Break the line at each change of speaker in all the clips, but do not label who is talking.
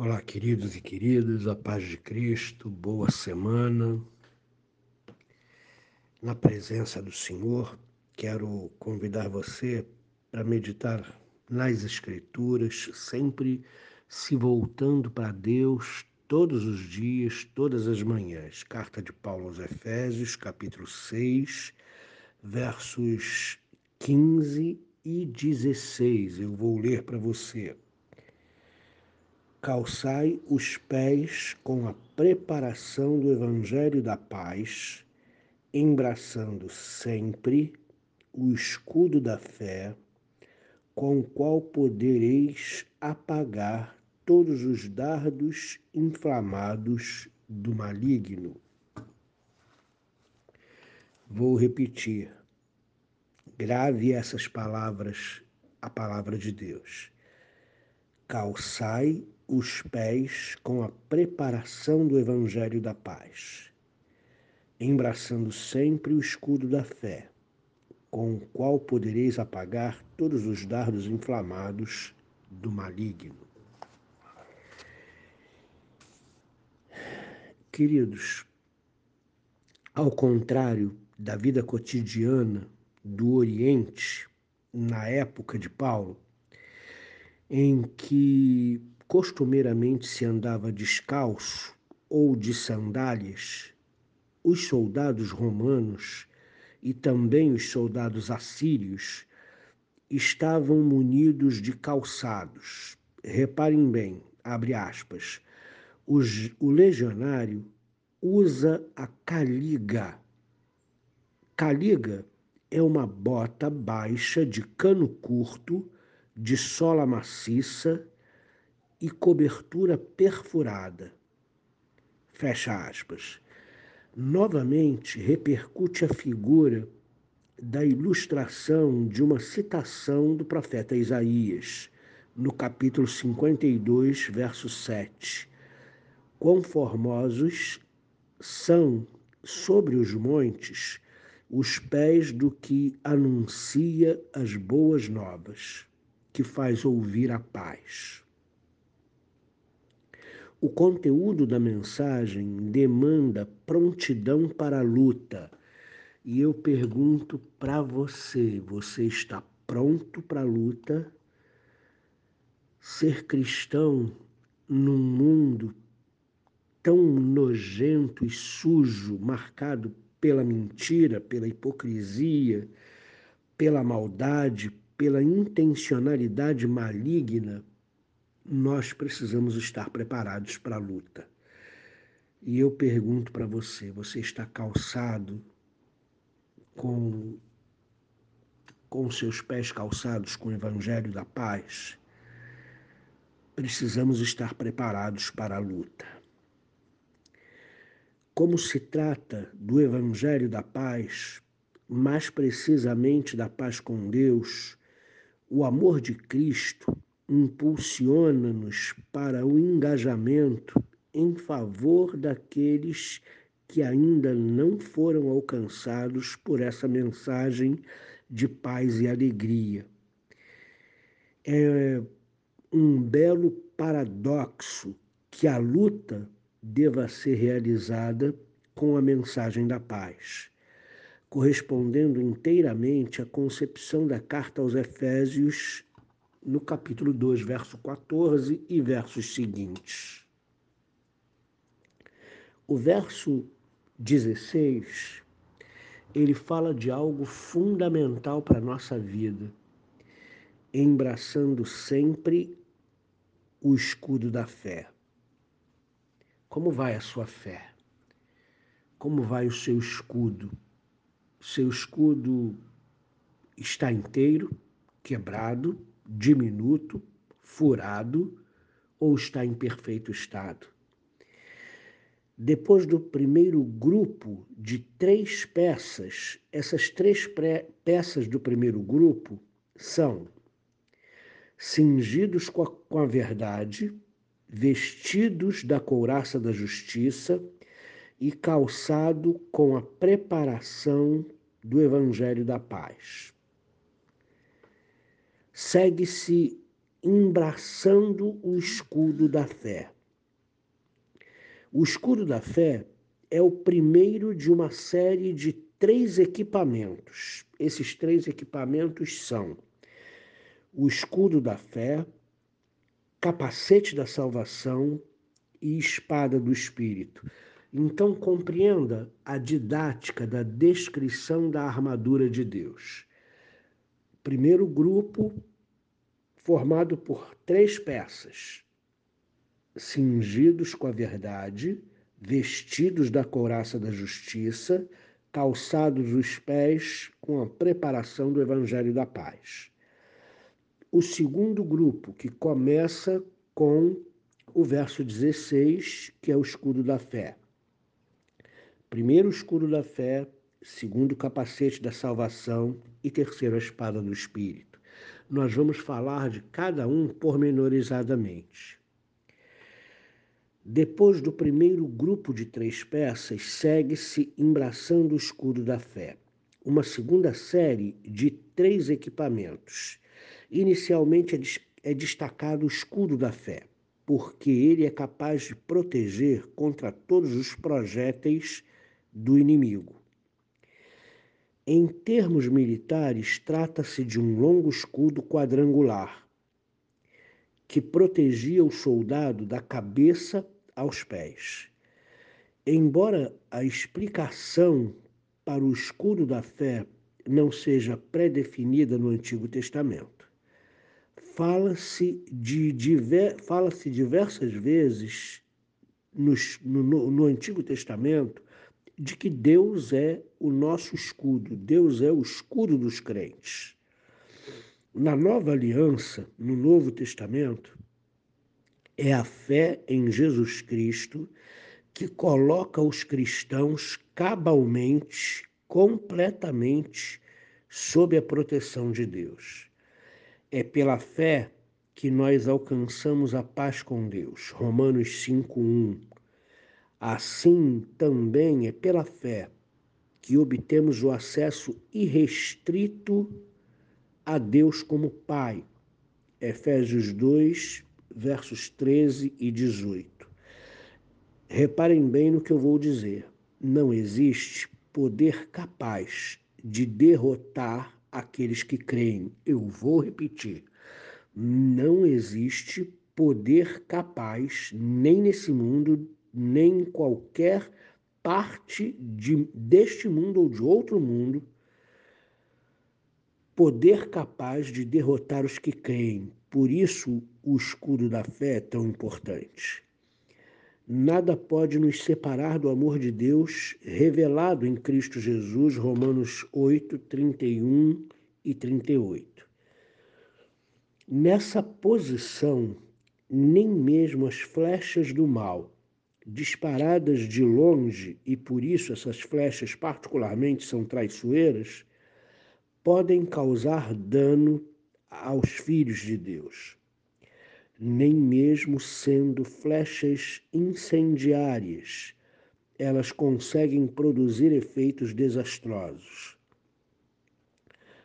Olá, queridos e queridas, a paz de Cristo, boa semana. Na presença do Senhor, quero convidar você para meditar nas Escrituras, sempre se voltando para Deus todos os dias, todas as manhãs. Carta de Paulo aos Efésios, capítulo 6, versos 15 e 16. Eu vou ler para você calçai os pés com a preparação do Evangelho da Paz, embraçando sempre o escudo da fé, com o qual podereis apagar todos os dardos inflamados do maligno. Vou repetir. Grave essas palavras, a palavra de Deus. Calçai os pés com a preparação do Evangelho da Paz, embraçando sempre o escudo da fé, com o qual podereis apagar todos os dardos inflamados do maligno. Queridos, ao contrário da vida cotidiana do Oriente, na época de Paulo, em que costumeiramente se andava descalço ou de sandálias, os soldados romanos e também os soldados assírios estavam munidos de calçados. Reparem bem, abre aspas, o legionário usa a caliga. Caliga é uma bota baixa de cano curto, de sola maciça e cobertura perfurada. Fecha aspas. Novamente repercute a figura da ilustração de uma citação do profeta Isaías, no capítulo 52, verso 7. Quão formosos são sobre os montes os pés do que anuncia as boas novas, que faz ouvir a paz. O conteúdo da mensagem demanda prontidão para a luta. E eu pergunto para você: você está pronto para a luta? Ser cristão num mundo tão nojento e sujo, marcado pela mentira, pela hipocrisia, pela maldade, pela intencionalidade maligna, nós precisamos estar preparados para a luta. E eu pergunto para você: você está calçado com, com seus pés calçados com o Evangelho da Paz? Precisamos estar preparados para a luta. Como se trata do Evangelho da Paz, mais precisamente da paz com Deus, o amor de Cristo impulsiona-nos para o engajamento em favor daqueles que ainda não foram alcançados por essa mensagem de paz e alegria. É um belo paradoxo que a luta deva ser realizada com a mensagem da paz, correspondendo inteiramente à concepção da carta aos Efésios no capítulo 2, verso 14 e versos seguintes. O verso 16, ele fala de algo fundamental para a nossa vida, embraçando sempre o escudo da fé. Como vai a sua fé? Como vai o seu escudo? Seu escudo está inteiro, quebrado, diminuto, furado ou está em perfeito estado. Depois do primeiro grupo de três peças, essas três peças do primeiro grupo são cingidos com a, com a verdade, vestidos da couraça da justiça e calçado com a preparação do evangelho da paz segue-se embraçando o escudo da fé. O escudo da fé é o primeiro de uma série de três equipamentos. Esses três equipamentos são o escudo da fé, capacete da salvação e espada do Espírito. Então, compreenda a didática da descrição da armadura de Deus. Primeiro grupo, formado por três peças: cingidos com a verdade, vestidos da couraça da justiça, calçados os pés com a preparação do evangelho da paz. O segundo grupo, que começa com o verso 16, que é o escudo da fé. Primeiro, escudo da fé, segundo, o capacete da salvação e terceiro, a espada do Espírito. Nós vamos falar de cada um pormenorizadamente. Depois do primeiro grupo de três peças, segue-se embraçando o escudo da fé. Uma segunda série de três equipamentos. Inicialmente é, é destacado o escudo da fé, porque ele é capaz de proteger contra todos os projéteis do inimigo. Em termos militares, trata-se de um longo escudo quadrangular que protegia o soldado da cabeça aos pés. Embora a explicação para o escudo da fé não seja pré-definida no Antigo Testamento, fala-se de diver, fala diversas vezes no, no Antigo Testamento de que Deus é o nosso escudo, Deus é o escudo dos crentes. Na nova aliança, no Novo Testamento, é a fé em Jesus Cristo que coloca os cristãos cabalmente, completamente sob a proteção de Deus. É pela fé que nós alcançamos a paz com Deus. Romanos 5:1. Assim também é pela fé que obtemos o acesso irrestrito a Deus como Pai. Efésios 2, versos 13 e 18. Reparem bem no que eu vou dizer. Não existe poder capaz de derrotar aqueles que creem. Eu vou repetir. Não existe poder capaz, nem nesse mundo, nem em qualquer parte de, deste mundo ou de outro mundo, poder capaz de derrotar os que creem. Por isso, o escudo da fé é tão importante. Nada pode nos separar do amor de Deus revelado em Cristo Jesus, Romanos 8, 31 e 38. Nessa posição, nem mesmo as flechas do mal, disparadas de longe, e por isso essas flechas particularmente são traiçoeiras, podem causar dano aos filhos de Deus, nem mesmo sendo flechas incendiárias, elas conseguem produzir efeitos desastrosos.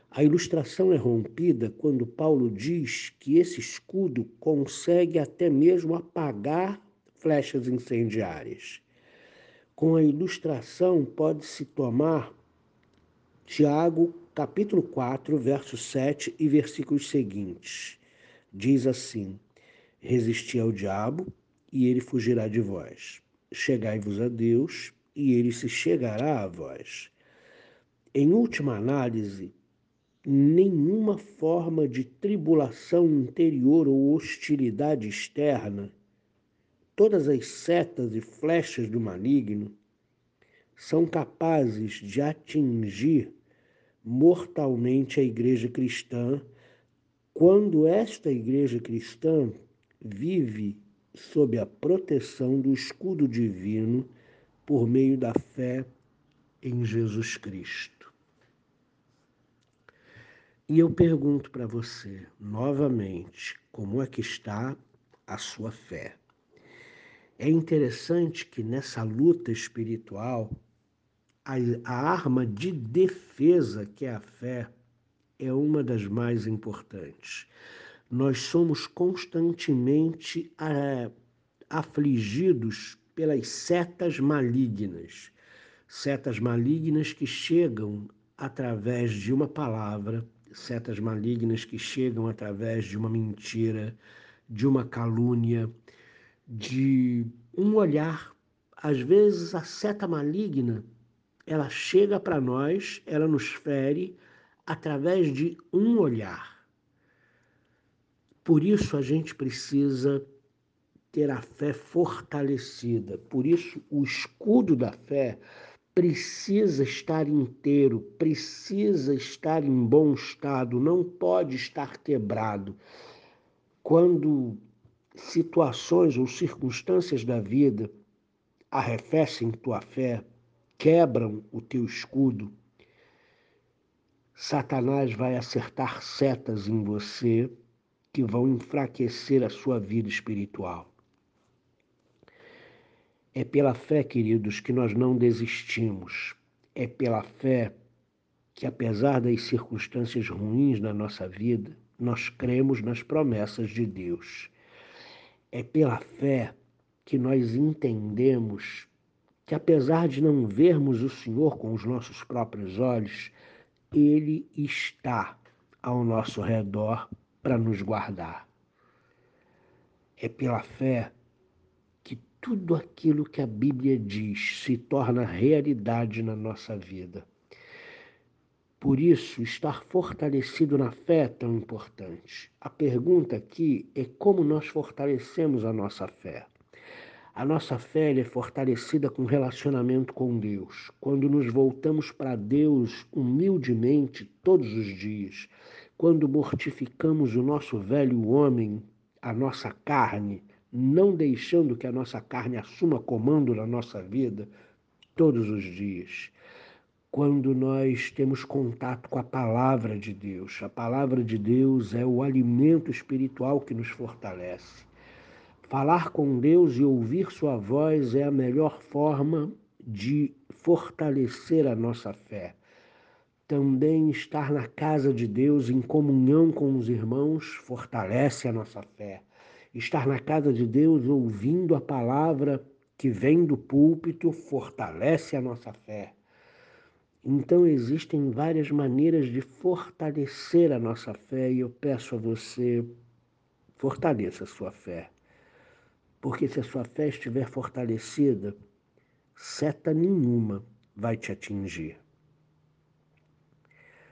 A ilustração é rompida quando Paulo diz que esse escudo consegue até mesmo apagar flechas incendiárias. Com a ilustração, pode-se tomar Tiago capítulo 4, verso 7 e versículos seguintes. Diz assim: Resisti ao diabo, e ele fugirá de vós. Chegai-vos a Deus, e ele se chegará a vós. Em última análise, nenhuma forma de tribulação interior ou hostilidade externa, todas as setas e flechas do maligno, são capazes de atingir mortalmente a igreja cristã, quando esta igreja cristã vive sob a proteção do escudo divino por meio da fé em Jesus Cristo. E eu pergunto para você novamente, como é que está a sua fé? É interessante que nessa luta espiritual a, a arma de defesa, que é a fé, é uma das mais importantes. nós somos constantemente é, afligidos pelas setas malignas. Setas malignas que chegam através de uma palavra, setas malignas que chegam através de uma mentira, de uma calúnia, de um olhar. Às vezes a seta maligna, ela chega para nós, ela nos fere através de um olhar. Por isso a gente precisa ter a fé fortalecida. Por isso o escudo da fé precisa estar inteiro, precisa estar em bom estado, não pode estar quebrado. Quando situações ou circunstâncias da vida arrefecem tua fé, quebram o teu escudo, Satanás vai acertar setas em você que vão enfraquecer a sua vida espiritual. É pela fé, queridos, que nós não desistimos. É pela fé que, apesar das circunstâncias ruins na nossa vida, nós cremos nas promessas de Deus. É pela fé que nós entendemos que, apesar de não vermos o Senhor com os nossos próprios olhos, Ele está ao nosso redor para nos guardar. É pela fé tudo aquilo que a Bíblia diz se torna realidade na nossa vida. Por isso, estar fortalecido na fé é tão importante. A pergunta aqui é como nós fortalecemos a nossa fé. A nossa fé é fortalecida com relacionamento com Deus. Quando nos voltamos para Deus humildemente todos os dias, quando mortificamos o nosso velho homem, a nossa carne, não deixando que a nossa carne assuma comando na nossa vida todos os dias. Quando nós temos contato com a palavra de Deus, a palavra de Deus é o alimento espiritual que nos fortalece. Falar com Deus e ouvir Sua voz é a melhor forma de fortalecer a nossa fé. Também estar na casa de Deus em comunhão com os irmãos fortalece a nossa fé estar na casa de Deus ouvindo a palavra que vem do púlpito fortalece a nossa fé. Então existem várias maneiras de fortalecer a nossa fé e eu peço a você fortaleça a sua fé. Porque se a sua fé estiver fortalecida, seta nenhuma vai te atingir.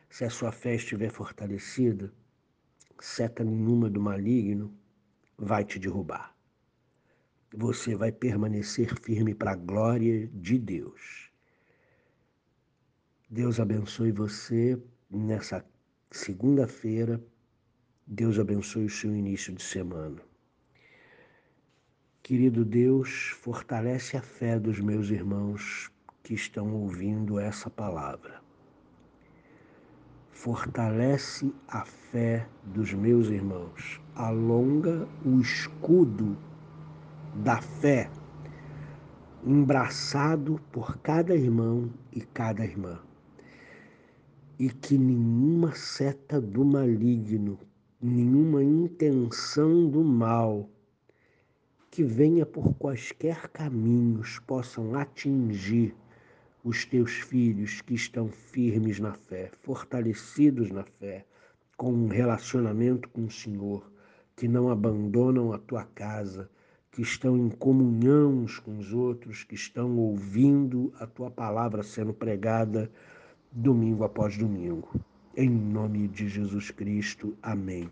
Se a sua fé estiver fortalecida, seta nenhuma do maligno vai te derrubar. Você vai permanecer firme para a glória de Deus. Deus abençoe você nessa segunda-feira. Deus abençoe o seu início de semana. Querido Deus, fortalece a fé dos meus irmãos que estão ouvindo essa palavra fortalece a fé dos meus irmãos, alonga o escudo da fé, embraçado por cada irmão e cada irmã, e que nenhuma seta do maligno, nenhuma intenção do mal que venha por quaisquer caminhos possam atingir os teus filhos que estão firmes na fé, fortalecidos na fé, com um relacionamento com o Senhor, que não abandonam a tua casa, que estão em comunhão uns com os outros, que estão ouvindo a tua palavra sendo pregada domingo após domingo. Em nome de Jesus Cristo. Amém.